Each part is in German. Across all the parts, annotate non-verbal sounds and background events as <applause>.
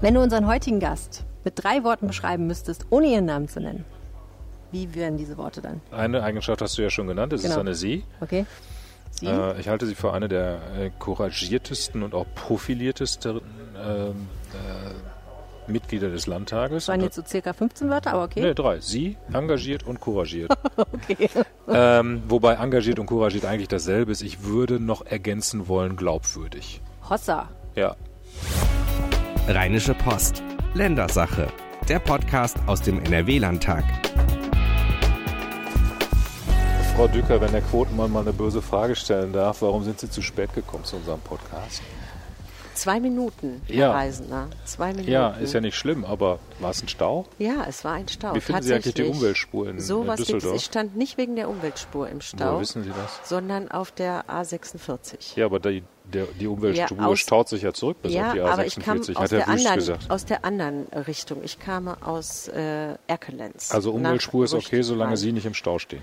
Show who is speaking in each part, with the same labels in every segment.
Speaker 1: Wenn du unseren heutigen Gast mit drei Worten beschreiben müsstest, ohne ihren Namen zu nennen, wie wären diese Worte dann?
Speaker 2: Eine Eigenschaft hast du ja schon genannt, es
Speaker 1: Genau.
Speaker 2: ist eine Sie.
Speaker 1: Okay? Sie?
Speaker 2: Äh, ich halte sie für eine der äh, couragiertesten und auch profiliertesten ähm, äh, Mitglieder des Landtages.
Speaker 1: das waren jetzt so circa 15 Wörter, aber okay.
Speaker 2: Ne, drei. Sie, engagiert und couragiert. <laughs>
Speaker 1: okay.
Speaker 2: ähm, wobei engagiert und couragiert eigentlich dasselbe ist. Ich würde noch ergänzen wollen, glaubwürdig.
Speaker 1: Hossa.
Speaker 2: Ja.
Speaker 3: Rheinische Post. Ländersache. Der Podcast aus dem NRW-Landtag.
Speaker 2: Frau Dücker, wenn der Quotenmann mal eine böse Frage stellen darf, warum sind Sie zu spät gekommen zu unserem Podcast?
Speaker 4: Zwei Minuten, Herr
Speaker 2: Ja.
Speaker 4: Reisender. Zwei Minuten.
Speaker 2: Ja, ist ja nicht schlimm, aber war es ein Stau?
Speaker 4: Ja, es war ein Stau.
Speaker 2: Wie finden Sie eigentlich die. Umweltspur in,
Speaker 4: so
Speaker 2: in
Speaker 4: was
Speaker 2: Düsseldorf?
Speaker 4: Ich stand nicht wegen der Umweltspur im Stau,
Speaker 2: Woher wissen Sie das?
Speaker 4: sondern auf der A46.
Speaker 2: Ja, aber die, der, die Umweltspur
Speaker 4: Ja, aus-
Speaker 2: staut sich ja zurück bis auf die
Speaker 4: aber ich kam
Speaker 2: A46,
Speaker 4: aus
Speaker 2: hat Herr
Speaker 4: der,
Speaker 2: Wüst
Speaker 4: anderen,
Speaker 2: gesagt.
Speaker 4: aus der anderen Richtung. Ich kam aus äh, Erkelenz.
Speaker 2: Also Umweltspur ist okay, solange. Sie nicht im Stau stehen.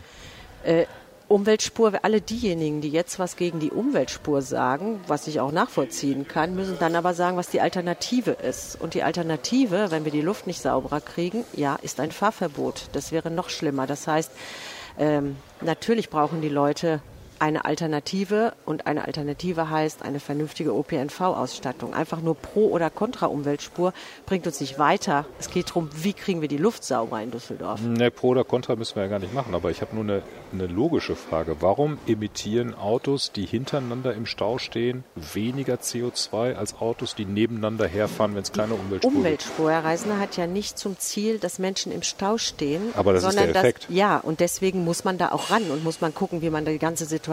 Speaker 4: Umweltspur, alle diejenigen, die jetzt was gegen die Umweltspur sagen, was ich auch nachvollziehen kann, müssen dann aber sagen, was die Alternative ist. Und die Alternative, wenn wir die Luft nicht sauberer kriegen, ja, ist ein Fahrverbot. Das wäre noch schlimmer. Das heißt, ähm, natürlich brauchen die Leute eine Alternative und eine Alternative heißt eine vernünftige OPNV-Ausstattung. Einfach nur pro oder contra Umweltspur bringt uns nicht weiter. Es geht darum, wie kriegen wir die Luft sauber in Düsseldorf.
Speaker 2: Ne, Pro oder Contra müssen wir ja gar nicht machen, aber ich habe nur eine, eine logische Frage. Warum emittieren Autos, die hintereinander im Stau stehen, weniger CO2 als Autos, die nebeneinander herfahren, wenn es keine Umweltspur gibt?
Speaker 4: Umweltspur, Herr Reisner, hat ja nicht zum Ziel, dass Menschen im Stau stehen.
Speaker 2: Aber das ist
Speaker 4: sondern
Speaker 2: der Effekt.
Speaker 4: Dass, ja, und deswegen muss man da auch ran und muss man gucken, wie man die ganze Situation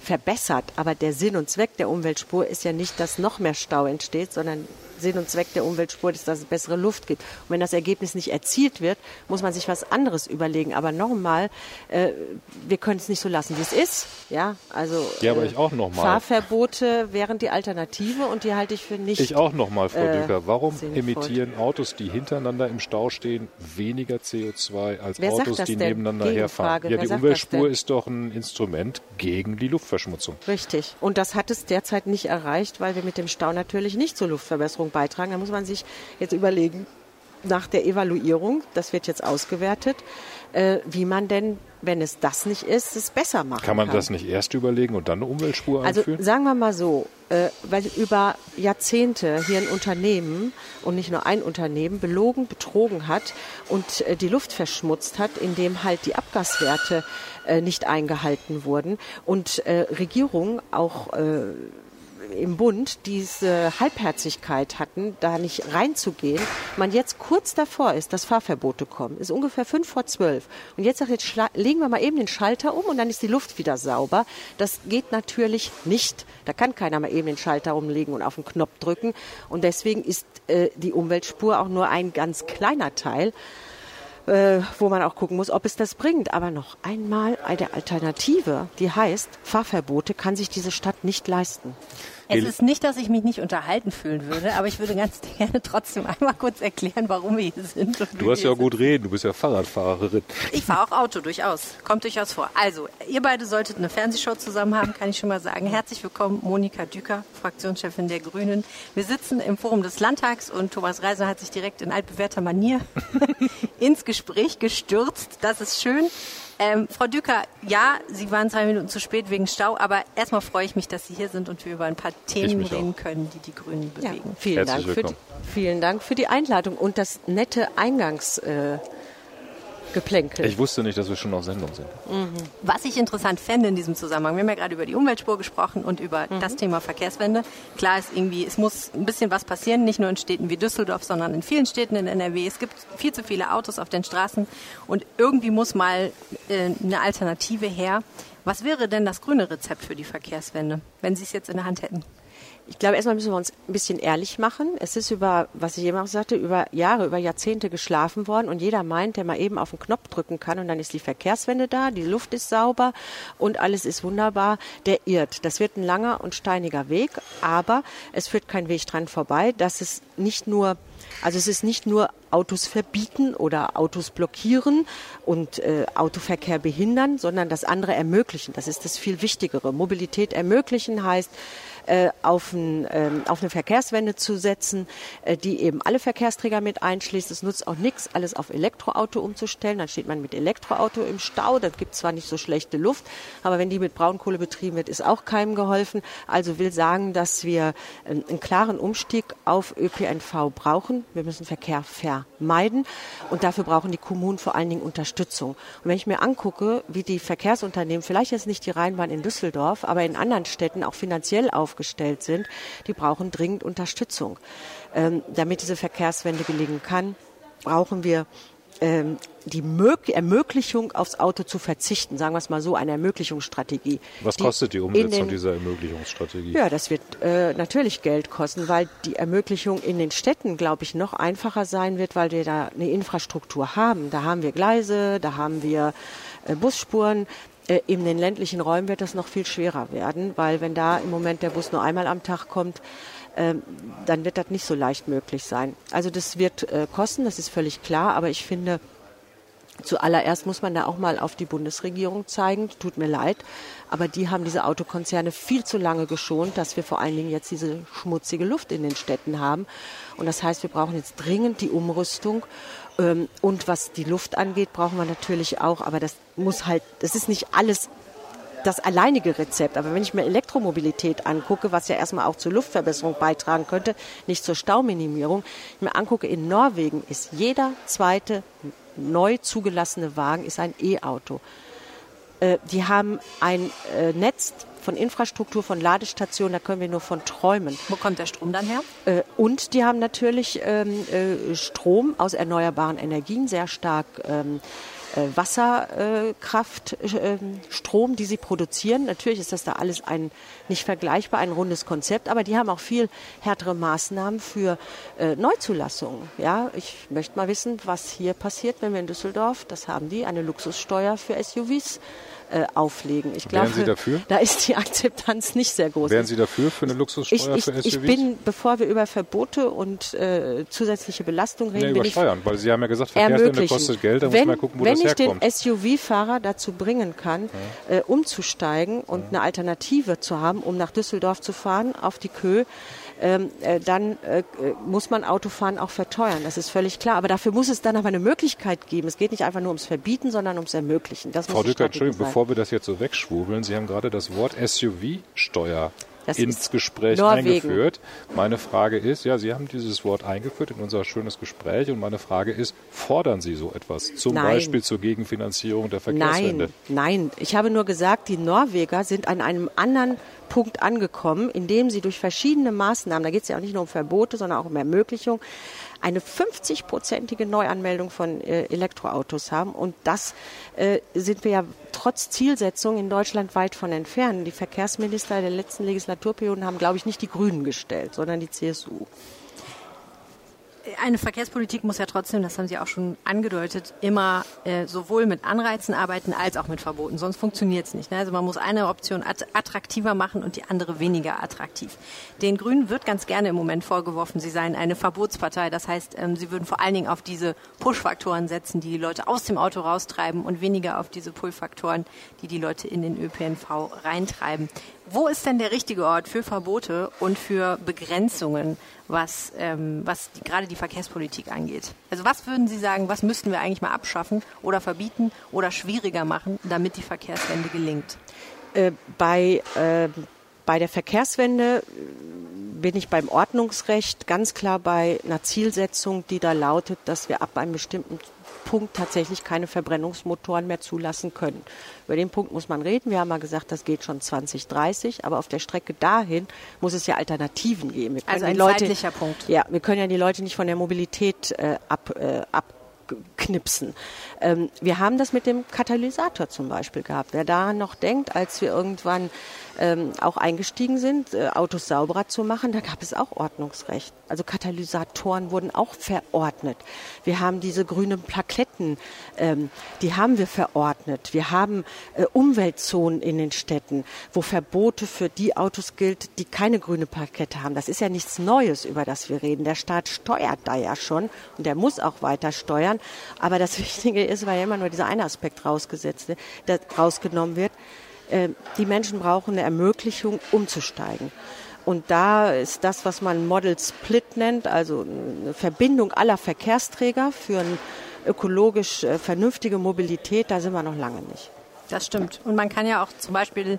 Speaker 4: verbessert. Aber der Sinn und Zweck der Umweltspur ist ja nicht, dass noch mehr Stau entsteht, sondern Sinn und Zweck der Umweltspur ist, dass es bessere Luft gibt. Und wenn das Ergebnis nicht erzielt wird, muss man sich was anderes überlegen. Aber nochmal, äh, wir können es nicht so lassen, wie es ist. Ja, also
Speaker 2: Ja, aber
Speaker 4: äh,
Speaker 2: ich auch noch mal.
Speaker 4: Fahrverbote wären die Alternative und die halte ich für nicht.
Speaker 2: Ich auch nochmal, Frau
Speaker 4: äh,
Speaker 2: Dücker. Warum emittieren Autos, die hintereinander im Stau stehen, weniger CO2 als
Speaker 4: Wer
Speaker 2: Autos, die
Speaker 4: denn?
Speaker 2: nebeneinander
Speaker 4: Gegenfrage.
Speaker 2: herfahren? Ja,
Speaker 4: Wer
Speaker 2: die Umweltspur ist doch ein Instrument gegen die Luftverschmutzung.
Speaker 4: Richtig. Und das hat es derzeit nicht erreicht, weil wir mit dem Stau natürlich nicht zur Luftverbesserung beitragen. Da muss man sich jetzt überlegen, nach der Evaluierung, das wird jetzt ausgewertet, äh, wie man denn, wenn es das nicht ist, es besser machen kann.
Speaker 2: Kann man das nicht erst überlegen und dann eine Umweltspur
Speaker 4: Also
Speaker 2: einführen?
Speaker 4: sagen wir mal so, äh, weil über Jahrzehnte hier ein Unternehmen und nicht nur ein Unternehmen belogen, betrogen hat und äh, die Luft verschmutzt hat, indem halt die Abgaswerte äh, nicht eingehalten wurden und äh, Regierungen auch äh, im Bund diese Halbherzigkeit hatten, da nicht reinzugehen, man jetzt kurz davor ist, dass Fahrverbote kommen, ist ungefähr fünf vor zwölf. Und jetzt sagt, jetzt legen wir mal eben den Schalter um und dann ist die Luft wieder sauber. Das geht natürlich nicht. Da kann keiner mal eben den Schalter umlegen und auf den Knopf drücken. Und deswegen ist äh, die Umweltspur auch nur ein ganz kleiner Teil äh, wo man auch gucken muss, ob es das bringt. Aber noch einmal eine Alternative, die heißt, Fahrverbote kann sich diese Stadt nicht leisten.
Speaker 1: Es ist nicht, dass ich mich nicht unterhalten fühlen würde, aber ich würde ganz <laughs> gerne trotzdem einmal kurz erklären, warum wir hier sind.
Speaker 2: Du hast ja
Speaker 1: wir
Speaker 2: gut reden, du bist ja Fahrradfahrerin.
Speaker 1: Ich fahre auch Auto, durchaus. Kommt durchaus vor. Also, ihr beide solltet eine Fernsehshow zusammen haben, kann ich schon mal sagen. Herzlich willkommen, Monika Düker, Fraktionschefin der Grünen. Wir sitzen im Forum des Landtags und Thomas Reiser hat sich direkt in altbewährter Manier <laughs> ins Gespräch gestürzt. Das ist schön. Ähm, Frau Düker, ja, Sie waren zwei Minuten zu spät wegen Stau, aber erstmal freue ich mich, dass Sie hier sind und wir über ein paar Themen
Speaker 2: mich auch.
Speaker 1: reden können, die die Grünen
Speaker 4: Ja,
Speaker 1: bewegen.
Speaker 4: vielen,
Speaker 2: Herzlich
Speaker 4: Dank für die,
Speaker 2: willkommen.
Speaker 4: vielen Dank für die Einladung und das nette Eingangsgeplänkel. Äh, Geplänkel.
Speaker 2: Ich wusste nicht, dass wir schon auf Sendung sind.
Speaker 1: Was ich interessant fände in diesem Zusammenhang, wir haben ja gerade über die Umweltspur gesprochen und über
Speaker 4: Mhm.
Speaker 1: das Thema Verkehrswende. Klar ist irgendwie, es muss ein bisschen was passieren, nicht nur in Städten wie Düsseldorf, sondern in vielen Städten in NRW. Es gibt viel zu viele Autos auf den Straßen und irgendwie muss mal äh, eine Alternative her. Was wäre denn das grüne Rezept für die Verkehrswende, wenn Sie es jetzt in der Hand hätten?
Speaker 4: Ich glaube, erstmal müssen wir uns ein bisschen ehrlich machen. Es ist über, was ich eben auch sagte, über Jahre, über Jahrzehnte geschlafen worden und jeder meint, der mal eben auf den Knopf drücken kann und dann ist die Verkehrswende da, die Luft ist sauber und alles ist wunderbar, der irrt. Das wird ein langer und steiniger Weg, aber es führt kein Weg dran vorbei, dass es nicht nur also es ist nicht nur Autos verbieten oder Autos blockieren und äh, Autoverkehr behindern, sondern das andere ermöglichen. Das ist das viel Wichtigere. Mobilität ermöglichen heißt, äh, auf, ein, ähm, auf eine Verkehrswende zu setzen, äh, die eben alle Verkehrsträger mit einschließt. Es nutzt auch nichts, alles auf Elektroauto umzustellen. Dann steht man mit Elektroauto im Stau. Das gibt zwar nicht so schlechte Luft, aber wenn die mit Braunkohle betrieben wird, ist auch keinem geholfen. Also will sagen, dass wir einen, einen klaren Umstieg auf ÖPNV brauchen. Wir müssen Verkehr vermeiden und dafür brauchen die Kommunen vor allen Dingen Unterstützung. Und wenn ich mir angucke, wie die Verkehrsunternehmen, vielleicht jetzt nicht die Rheinbahn in Düsseldorf, aber in anderen Städten auch finanziell aufgestellt sind, die brauchen dringend Unterstützung. Ähm, damit diese Verkehrswende gelingen kann, brauchen wir ähm, die Mög Ermöglichung aufs Auto zu verzichten, sagen wir es mal so, eine Ermöglichungsstrategie.
Speaker 2: Was kostet die Umsetzung den, dieser Ermöglichungsstrategie?
Speaker 4: Ja, das wird äh, natürlich Geld kosten, weil die Ermöglichung in den Städten, glaube ich, noch einfacher sein wird, weil wir da eine Infrastruktur haben. Da haben wir Gleise, da haben wir äh, Busspuren. Äh, in den ländlichen Räumen wird das noch viel schwerer werden, weil wenn da im Moment der Bus nur einmal am Tag kommt, ähm, dann wird das nicht so leicht möglich sein. Also das wird äh, kosten, das ist völlig klar, aber ich finde, Zuallererst muss man da auch mal auf die Bundesregierung zeigen. Tut mir leid, aber die haben diese Autokonzerne viel zu lange geschont, dass wir vor allen Dingen jetzt diese schmutzige Luft in den Städten haben. Und das heißt, wir brauchen jetzt dringend die Umrüstung. Ähm, und was die Luft angeht, brauchen wir natürlich auch, aber das muss halt, das ist nicht alles das alleinige Rezept. Aber wenn ich mir Elektromobilität angucke, was ja erstmal auch zur Luftverbesserung beitragen könnte, nicht zur Stauminimierung, ich mir angucke, in Norwegen ist jeder zweite neu zugelassene Wagen ist ein E-Auto. Äh, die haben ein äh, Netz von Infrastruktur, von Ladestationen, da können wir nur von träumen.
Speaker 1: Wo kommt der Strom dann her?
Speaker 4: Äh, und die haben natürlich ähm, äh, Strom aus erneuerbaren Energien, sehr stark ähm, äh, Wasserkraft, äh, Strom, die sie produzieren. Natürlich ist das da alles ein nicht vergleichbar, ein rundes Konzept, aber die haben auch viel härtere Maßnahmen für äh, Neuzulassungen. Ja, ich möchte mal wissen, was hier passiert, wenn wir in Düsseldorf, das haben die, eine Luxussteuer für SUVs äh, auflegen. Ich glaube,
Speaker 2: Sie dafür?
Speaker 4: da ist die Akzeptanz nicht sehr groß.
Speaker 2: Wären Sie dafür für eine Luxussteuer
Speaker 4: ich,
Speaker 2: für SUVs?
Speaker 4: Ich bin, bevor wir über Verbote und äh, zusätzliche Belastung reden,
Speaker 2: ja,
Speaker 4: über
Speaker 2: Steuern, weil Sie haben ja gesagt, Verkehrswende kostet Geld, da
Speaker 4: wenn,
Speaker 2: muss man gucken, wo das
Speaker 4: herkommt. Wenn ich den SUV-Fahrer dazu bringen kann, ja. äh, umzusteigen und ja. eine Alternative zu haben, um nach Düsseldorf zu fahren, auf die Kö, äh, dann äh, muss man Autofahren auch verteuern. Das ist völlig klar. Aber dafür muss es dann aber eine Möglichkeit geben. Es geht nicht einfach nur ums Verbieten, sondern ums Ermöglichen. Das
Speaker 2: Frau Dücker, Entschuldigung, bevor wir das jetzt so wegschwurbeln, Sie haben gerade das Wort SUV-Steuer das ins Gespräch Norwegen. eingeführt. Meine Frage ist, ja, Sie haben dieses Wort eingeführt in unser schönes Gespräch und meine Frage ist, fordern Sie so etwas, zum nein. Beispiel zur Gegenfinanzierung der Verkehrswende?
Speaker 4: Nein, nein. Ich habe nur gesagt, die Norweger sind an einem anderen Punkt angekommen, in dem sie durch verschiedene Maßnahmen, da geht es ja auch nicht nur um Verbote, sondern auch um Ermöglichung, eine 50-prozentige Neuanmeldung von äh, Elektroautos haben. Und das äh, sind wir ja trotz Zielsetzung in Deutschland weit von entfernt. Die Verkehrsminister der letzten Legislaturperioden haben, glaube ich, nicht die Grünen gestellt, sondern die CSU
Speaker 1: eine Verkehrspolitik muss ja trotzdem, das haben Sie auch schon angedeutet, immer äh, sowohl mit Anreizen arbeiten als auch mit Verboten. Sonst funktioniert es nicht. Ne? Also man muss eine Option attraktiver machen und die andere weniger attraktiv. Den Grünen wird ganz gerne im Moment vorgeworfen, sie seien eine Verbotspartei. Das heißt, ähm, sie würden vor allen Dingen auf diese Push-Faktoren setzen, die die Leute aus dem Auto raustreiben und weniger auf diese Pull-Faktoren, die die Leute in den ÖPNV reintreiben. Wo ist denn der richtige Ort für Verbote und für Begrenzungen, was, ähm, was die, gerade die Verkehrspolitik angeht? Also was würden Sie sagen, was müssten wir eigentlich mal abschaffen oder verbieten oder schwieriger machen, damit die Verkehrswende gelingt?
Speaker 4: Äh, bei, äh, bei der Verkehrswende bin ich beim Ordnungsrecht ganz klar bei einer Zielsetzung, die da lautet, dass wir ab einem bestimmten Punkt tatsächlich keine Verbrennungsmotoren mehr zulassen können. Über den Punkt muss man reden. Wir haben mal gesagt, das geht schon 2030, aber auf der Strecke dahin muss es ja Alternativen geben.
Speaker 1: also ein Leute, zeitlicher Punkt.
Speaker 4: Ja, wir können ja die Leute nicht von der Mobilität äh, ab, äh, ab knipsen. Ähm, wir haben das mit dem Katalysator zum Beispiel gehabt. Wer da noch denkt, als wir irgendwann ähm, auch eingestiegen sind, äh, Autos sauberer zu machen, da gab es auch Ordnungsrecht. Also Katalysatoren wurden auch verordnet. Wir haben diese grünen Plaketten, ähm, die haben wir verordnet. Wir haben äh, Umweltzonen in den Städten, wo Verbote für die Autos gilt, die keine grüne Plakette haben. Das ist ja nichts Neues, über das wir reden. Der Staat steuert da ja schon und der muss auch weiter steuern. Aber das <laughs> Wichtige ist, weil ja immer nur dieser eine Aspekt rausgesetzt, der rausgenommen wird, äh, die Menschen brauchen eine Ermöglichung, umzusteigen. Und da ist das, was man Model Split nennt, also eine Verbindung aller Verkehrsträger für eine ökologisch äh, vernünftige Mobilität, da sind wir noch lange nicht.
Speaker 1: Das stimmt. Und man kann ja auch zum Beispiel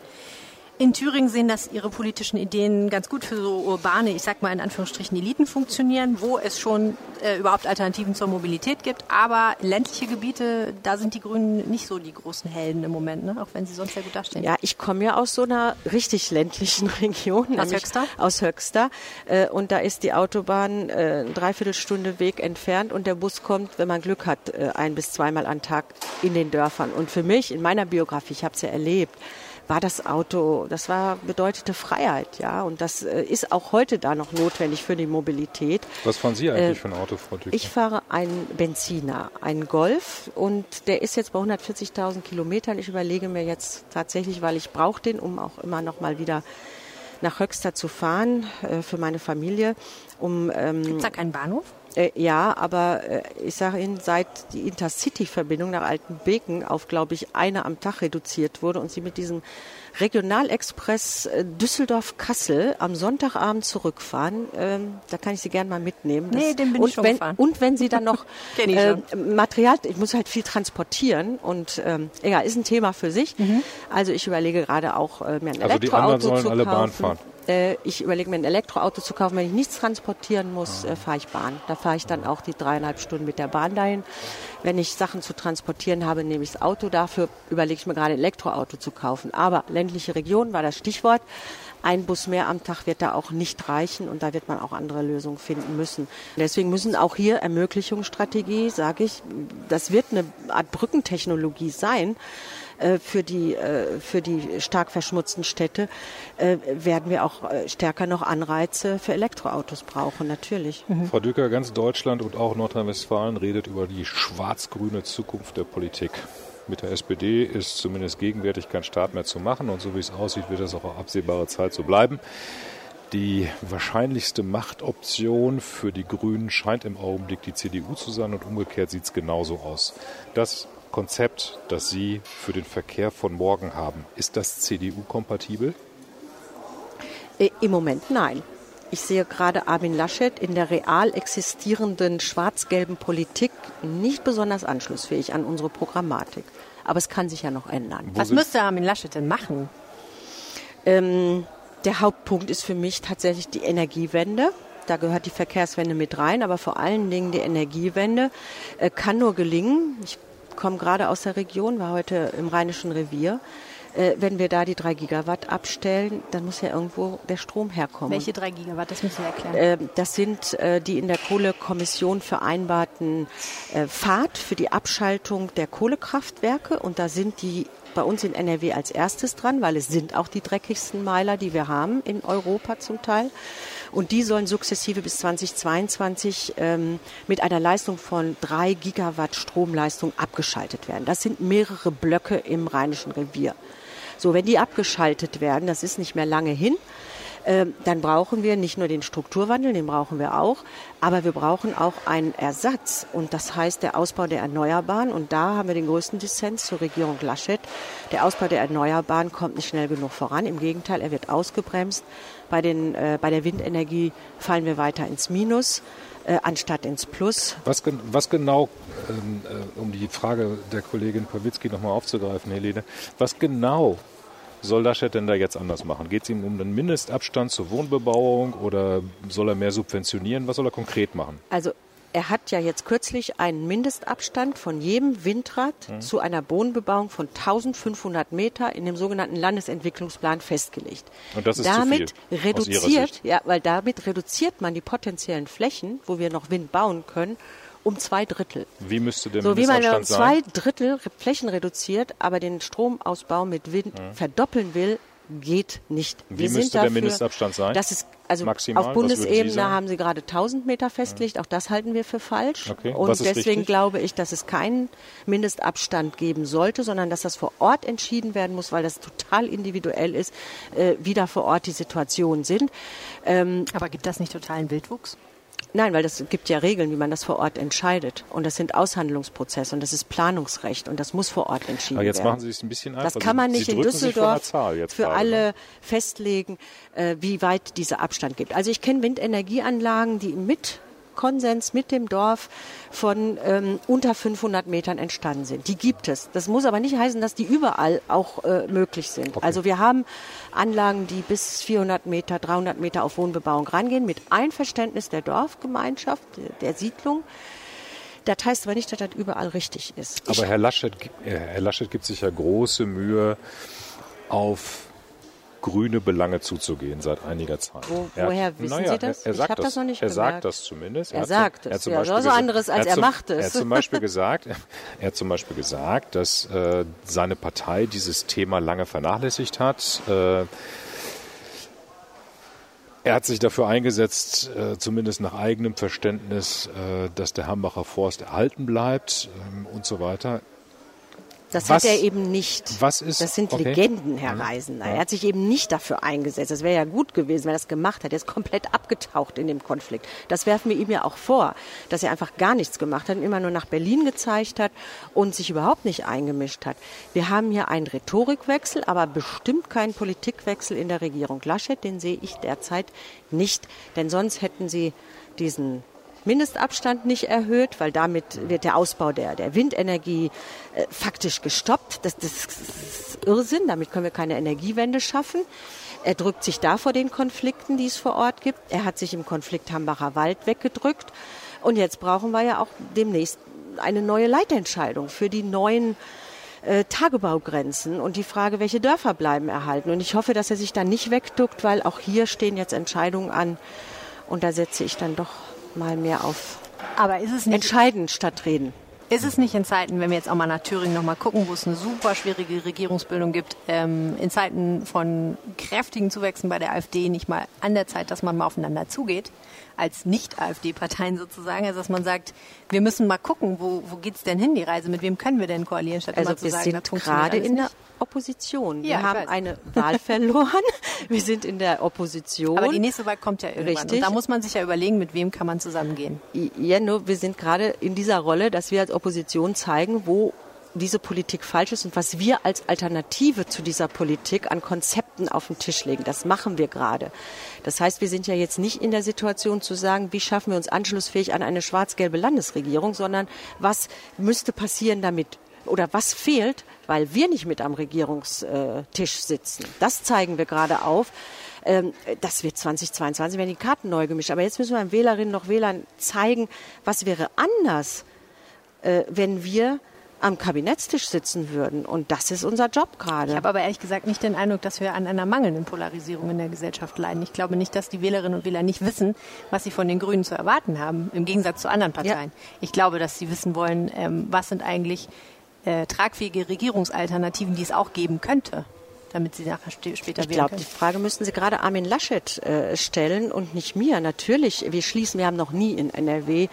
Speaker 1: in Thüringen sehen, dass ihre politischen Ideen ganz gut für so urbane, ich sag mal in Anführungsstrichen Eliten funktionieren, wo es schon äh, überhaupt Alternativen zur Mobilität gibt. Aber ländliche Gebiete, da sind die Grünen nicht so die großen Helden im Moment, ne? auch wenn sie sonst sehr gut dastehen.
Speaker 4: Ja, ich komme ja aus so einer richtig ländlichen <laughs> Region.
Speaker 1: Aus Höxter?
Speaker 4: Aus Höxter. Äh, und da ist die Autobahn äh, eine Dreiviertelstunde Weg entfernt und der Bus kommt, wenn man Glück hat, äh, ein bis zweimal am Tag in den Dörfern. Und für mich, in meiner Biografie, ich habe es ja erlebt, war das Auto, das war bedeutete Freiheit, ja. Und das äh, ist auch heute da noch notwendig für die Mobilität.
Speaker 2: Was fahren Sie eigentlich äh, für ein Auto, Frau Dücker?
Speaker 4: Ich fahre einen Benziner, einen Golf und der ist jetzt bei 140.000 Kilometern. Ich überlege mir jetzt tatsächlich, weil ich brauche den, um auch immer noch mal wieder nach Höxter zu fahren äh, für meine Familie. Um,
Speaker 1: ähm, Gibt es da keinen Bahnhof?
Speaker 4: Äh, ja, aber äh, ich sage Ihnen, seit die Intercity-Verbindung nach Altenbeken auf, glaube ich, eine am Tag reduziert wurde und Sie mit diesem Regionalexpress äh, Düsseldorf-Kassel am Sonntagabend zurückfahren, ähm, da kann ich Sie gerne mal mitnehmen.
Speaker 1: Das, nee, den bin
Speaker 4: und
Speaker 1: ich schon
Speaker 4: wenn,
Speaker 1: gefahren.
Speaker 4: Und wenn Sie dann noch <laughs> äh, Material, ich muss halt viel transportieren und ähm, egal, ist ein Thema für sich. Mhm. Also ich überlege gerade auch, äh, mir ein also Elektroauto zu kaufen. Also die anderen sollen alle Bahn fahren. Äh, ich überlege mir ein Elektroauto zu kaufen. Wenn ich nichts transportieren muss, äh, fahre ich Bahn. Da fahre ich dann auch die dreieinhalb Stunden mit der Bahn dahin. Wenn ich Sachen zu transportieren habe, nehme ich das Auto. Dafür überlege ich mir gerade ein Elektroauto zu kaufen. Aber ländliche Region war das Stichwort. Ein Bus mehr am Tag wird da auch nicht reichen und da wird man auch andere Lösungen finden müssen. Deswegen müssen auch hier Ermöglichungsstrategie, sage ich, das wird eine Art Brückentechnologie sein für die, äh, für die stark verschmutzten Städte, äh, werden wir auch stärker noch Anreize für Elektroautos brauchen, natürlich.
Speaker 2: Mhm. Frau Dücker, ganz Deutschland und auch Nordrhein-Westfalen redet über die schwarz-grüne Zukunft der Politik. Mit der SPD ist zumindest gegenwärtig kein Staat mehr zu machen und so wie es aussieht, wird das auch auf absehbare Zeit so bleiben. Die wahrscheinlichste Machtoption für die Grünen scheint im Augenblick die CDU zu sein und umgekehrt sieht es genauso aus. Das Konzept, das Sie für den Verkehr von morgen haben, ist das CDU-kompatibel?
Speaker 4: Äh, Im Moment nein. Ich sehe gerade Armin Laschet in der real existierenden schwarz-gelben Politik nicht besonders anschlussfähig an unsere Programmatik. Aber es kann sich ja noch ändern.
Speaker 1: Was müsste Armin Laschet denn machen?
Speaker 4: Ähm, der Hauptpunkt ist für mich tatsächlich die Energiewende. Da gehört die Verkehrswende mit rein, aber vor allen Dingen die Energiewende äh, kann nur gelingen. Ich komme gerade aus der Region, war heute im Rheinischen Revier. Äh, wenn wir da die drei Gigawatt abstellen, dann muss ja irgendwo der Strom herkommen.
Speaker 1: Welche drei Gigawatt? Das müssen wir erklären.
Speaker 4: Äh, das sind äh, die in der Kohlekommission vereinbarten Pfad für die Abschaltung der Kohlekraftwerke. Und da sind die bei uns in NRW als erstes dran, weil es sind auch die dreckigsten Meiler, die wir haben in Europa zum Teil. Und die sollen sukzessive bis 2022 ähm, mit einer Leistung von drei Gigawatt Stromleistung abgeschaltet werden. Das sind mehrere Blöcke im Rheinischen Revier. So, wenn die abgeschaltet werden, das ist nicht mehr lange hin, dann brauchen wir nicht nur den Strukturwandel, den brauchen wir auch, aber wir brauchen auch einen Ersatz. Und das heißt der Ausbau der Erneuerbaren. Und da haben wir den größten Dissens zur Regierung Laschet. Der Ausbau der Erneuerbaren kommt nicht schnell genug voran. Im Gegenteil, er wird ausgebremst. Bei, den, äh, bei der Windenergie fallen wir weiter ins Minus. Äh, anstatt ins Plus.
Speaker 2: Was, was genau, ähm, äh, um die Frage der Kollegin Pawlitzki nochmal aufzugreifen, Helene, was genau soll Laschet denn da jetzt anders machen? Geht es ihm um den Mindestabstand zur Wohnbebauung oder soll er mehr subventionieren? Was soll er konkret machen?
Speaker 4: Also er hat ja jetzt kürzlich einen Mindestabstand von jedem Windrad mhm. zu einer Bodenbebauung von 1500 Meter in dem sogenannten Landesentwicklungsplan festgelegt.
Speaker 2: Und das ist
Speaker 4: damit
Speaker 2: zu
Speaker 4: viel, reduziert, ja, weil damit reduziert man die potenziellen Flächen, wo wir noch Wind bauen können, um zwei Drittel.
Speaker 2: Wie müsste der
Speaker 4: so wie man
Speaker 2: um
Speaker 4: zwei Drittel Flächen reduziert, aber den Stromausbau mit Wind mhm. verdoppeln will, geht nicht.
Speaker 2: Wie Wir müsste dafür, der Mindestabstand sein?
Speaker 4: Das ist also Maximal? auf Bundesebene haben Sie gerade 1000 Meter festgelegt. Mhm. Auch das halten wir für falsch.
Speaker 2: Okay.
Speaker 4: Und deswegen richtig? glaube ich, dass es keinen Mindestabstand geben sollte, sondern dass das vor Ort entschieden werden muss, weil das total individuell ist, äh, wie da vor Ort die Situationen sind.
Speaker 1: Ähm, Aber gibt das nicht totalen Wildwuchs?
Speaker 4: Nein, weil das gibt ja Regeln, wie man das vor Ort entscheidet. Und das sind Aushandlungsprozesse und das ist Planungsrecht und das muss vor Ort entschieden
Speaker 2: Aber jetzt
Speaker 4: werden.
Speaker 2: machen Sie es ein bisschen einfach.
Speaker 4: Das kann man nicht
Speaker 2: Sie
Speaker 4: in Düsseldorf für
Speaker 2: gerade,
Speaker 4: alle
Speaker 2: ne?
Speaker 4: festlegen, äh, wie weit dieser Abstand gibt. Also ich kenne Windenergieanlagen, die mit Konsens mit dem Dorf von ähm, unter 500 Metern entstanden sind. Die gibt es. Das muss aber nicht heißen, dass die überall auch äh, möglich sind. Also wir haben Anlagen, die bis 400 Meter, 300 Meter auf Wohnbebauung rangehen, mit Einverständnis der Dorfgemeinschaft, der, Siedlung. Das heißt aber nicht, dass das überall richtig ist. Ich-
Speaker 2: Aber Herr Laschet, äh, Herr Laschet gibt sich ja große Mühe, auf grüne Belange zuzugehen seit einiger Zeit.
Speaker 4: Wo-
Speaker 2: Er
Speaker 4: woher wissen
Speaker 2: naja,
Speaker 4: Sie das?
Speaker 2: Er, er
Speaker 4: Ich
Speaker 2: sagt
Speaker 4: hab das noch nicht
Speaker 2: Er sagt
Speaker 4: gemerkt.
Speaker 2: das zumindest.
Speaker 4: Er
Speaker 2: hat
Speaker 4: sagt es, ja. Das ist was
Speaker 2: gesagt-
Speaker 4: anderes, als er
Speaker 2: zum-
Speaker 4: macht es.
Speaker 2: Er hat zum Beispiel gesagt, <laughs> er hat zum Beispiel gesagt, dass äh, seine Partei dieses Thema lange vernachlässigt hat. Äh, er hat sich dafür eingesetzt, äh, zumindest nach eigenem Verständnis, äh, dass der Hambacher Forst erhalten bleibt ähm, und so weiter.
Speaker 4: Das
Speaker 2: Was-
Speaker 4: hat er eben nicht.
Speaker 2: was ist-
Speaker 4: das sind
Speaker 2: okay.
Speaker 4: Legenden, Herr Reisender. Er hat sich eben nicht dafür eingesetzt. Das wäre ja gut gewesen, wenn er das gemacht hat. Er ist komplett abgetaucht in dem Konflikt. Das werfen wir ihm ja auch vor, dass er einfach gar nichts gemacht hat und immer nur nach Berlin gezeigt hat und sich überhaupt nicht eingemischt hat. Wir haben hier einen Rhetorikwechsel, aber bestimmt keinen Politikwechsel in der Regierung Laschet. Den sehe ich derzeit nicht, denn sonst hätten sie diesen Mindestabstand nicht erhöht, weil damit wird der Ausbau der, der Windenergie äh, faktisch gestoppt. Das, das ist Irrsinn, damit können wir keine Energiewende schaffen. Er drückt sich da vor den Konflikten, die es vor Ort gibt. Er hat sich im Konflikt Hambacher Wald weggedrückt. Und jetzt brauchen wir ja auch demnächst eine neue Leitentscheidung für die neuen äh, Tagebaugrenzen und die Frage, welche Dörfer bleiben erhalten. Und ich hoffe, dass er sich dann nicht wegduckt, weil auch hier stehen jetzt Entscheidungen an. Und da setze ich dann doch mal mehr auf
Speaker 1: Aber ist es nicht,
Speaker 4: Entscheiden statt Reden.
Speaker 1: ist es nicht in Zeiten, wenn wir jetzt auch mal nach Thüringen noch mal gucken, wo es eine super schwierige Regierungsbildung gibt, ähm, in Zeiten von kräftigen Zuwächsen bei der AfD nicht mal an der Zeit, dass man mal aufeinander zugeht, als Nicht-AfD-Parteien sozusagen, also dass man sagt, wir müssen mal gucken, wo, wo geht's denn hin, die Reise, mit wem können wir denn koalieren, statt
Speaker 4: Also
Speaker 1: immer zu
Speaker 4: wir
Speaker 1: sagen,
Speaker 4: sind
Speaker 1: das funktioniert
Speaker 4: gerade in der. Opposition.
Speaker 1: Ja,
Speaker 4: wir
Speaker 1: ich
Speaker 4: haben
Speaker 1: weiß.
Speaker 4: eine Wahl <laughs> verloren. Wir sind in der Opposition.
Speaker 1: Aber die nächste Wahl kommt ja irgendwann.
Speaker 4: Richtig.
Speaker 1: Und da muss man sich ja überlegen, mit wem kann man zusammengehen.
Speaker 4: Ja, nur wir sind gerade in dieser Rolle, dass wir als Opposition zeigen, wo diese Politik falsch ist und was wir als Alternative zu dieser Politik an Konzepten auf den Tisch legen. Das machen wir gerade. Das heißt, wir sind ja jetzt nicht in der Situation zu sagen, wie schaffen wir uns anschlussfähig an eine schwarz-gelbe Landesregierung, sondern was müsste passieren, damit oder was fehlt, weil wir nicht mit am Regierungstisch sitzen. Das zeigen wir gerade auf. Ähm, Das wird 2022, werden die Karten neu gemischt. Aber jetzt müssen wir den Wählerinnen noch Wählern zeigen, was wäre anders, äh, wenn wir am Kabinettstisch sitzen würden. Und das ist unser Job
Speaker 1: Ich
Speaker 4: gerade.
Speaker 1: habe aber ehrlich gesagt nicht den Eindruck, dass wir an einer mangelnden Polarisierung in der Gesellschaft leiden. Ich glaube nicht, dass die Wählerinnen und Wähler nicht wissen, was sie von den Grünen zu erwarten haben, im Gegensatz zu anderen Parteien. Ich glaube, dass sie wissen wollen, ähm, was sind eigentlich äh, tragfähige Regierungsalternativen, die es auch geben könnte, damit sie nachher später
Speaker 4: Ich
Speaker 1: wählen
Speaker 4: glaube, die Frage müssten Sie gerade Armin Laschet äh, stellen und nicht mir. Natürlich, wir schließen, wir haben noch nie in NRW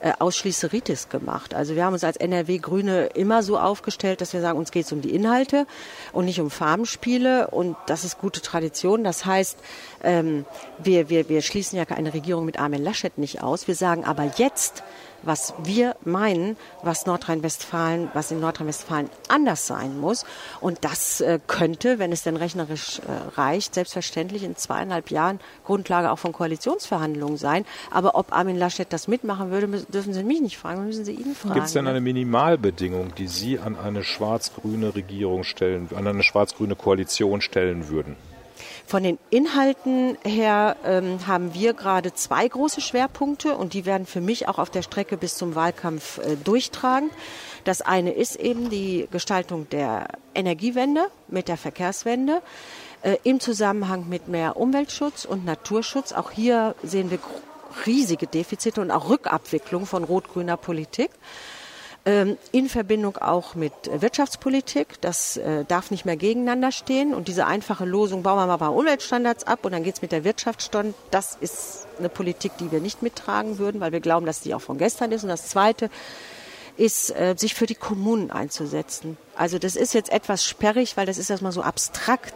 Speaker 4: äh, Ausschließeritis gemacht. Also wir haben uns als NRW-Grüne immer so aufgestellt, dass wir sagen, uns geht es um die Inhalte und nicht um Farbenspiele und das ist gute Tradition. Das heißt, ähm, wir, wir, wir schließen ja eine Regierung mit Armin Laschet nicht aus. Wir sagen aber jetzt, was wir meinen, was Nordrhein-Westfalen, was in Nordrhein-Westfalen anders sein muss. Und das äh, könnte, wenn es denn rechnerisch äh, reicht, selbstverständlich in zweieinhalb Jahren Grundlage auch von Koalitionsverhandlungen sein. Aber ob Armin Laschet das mitmachen würde, müssen- dürfen Sie mich nicht fragen, müssen Sie ihn fragen.
Speaker 2: Gibt es denn
Speaker 4: ne?
Speaker 2: eine Minimalbedingung, die Sie an eine schwarz-grüne Regierung stellen, an eine schwarz-grüne Koalition stellen würden?
Speaker 4: Von den Inhalten her ähm, haben wir gerade zwei große Schwerpunkte und die werden für mich auch auf der Strecke bis zum Wahlkampf äh, durchtragen. Das eine ist eben die Gestaltung der Energiewende mit der Verkehrswende äh, im Zusammenhang mit mehr Umweltschutz und Naturschutz. Auch hier sehen wir riesige Defizite und auch Rückabwicklung von rot-grüner Politik. Ähm, in Verbindung auch mit Wirtschaftspolitik. Das äh, darf nicht mehr gegeneinander stehen. Und diese einfache Losung, bauen wir mal ein paar Umweltstandards ab und dann geht's mit der Wirtschaft stand, das ist eine Politik, die wir nicht mittragen würden, weil wir glauben, dass die auch von gestern ist. Und das Zweite ist, äh, sich für die Kommunen einzusetzen. Also das ist jetzt etwas sperrig, weil das ist erstmal so abstrakt.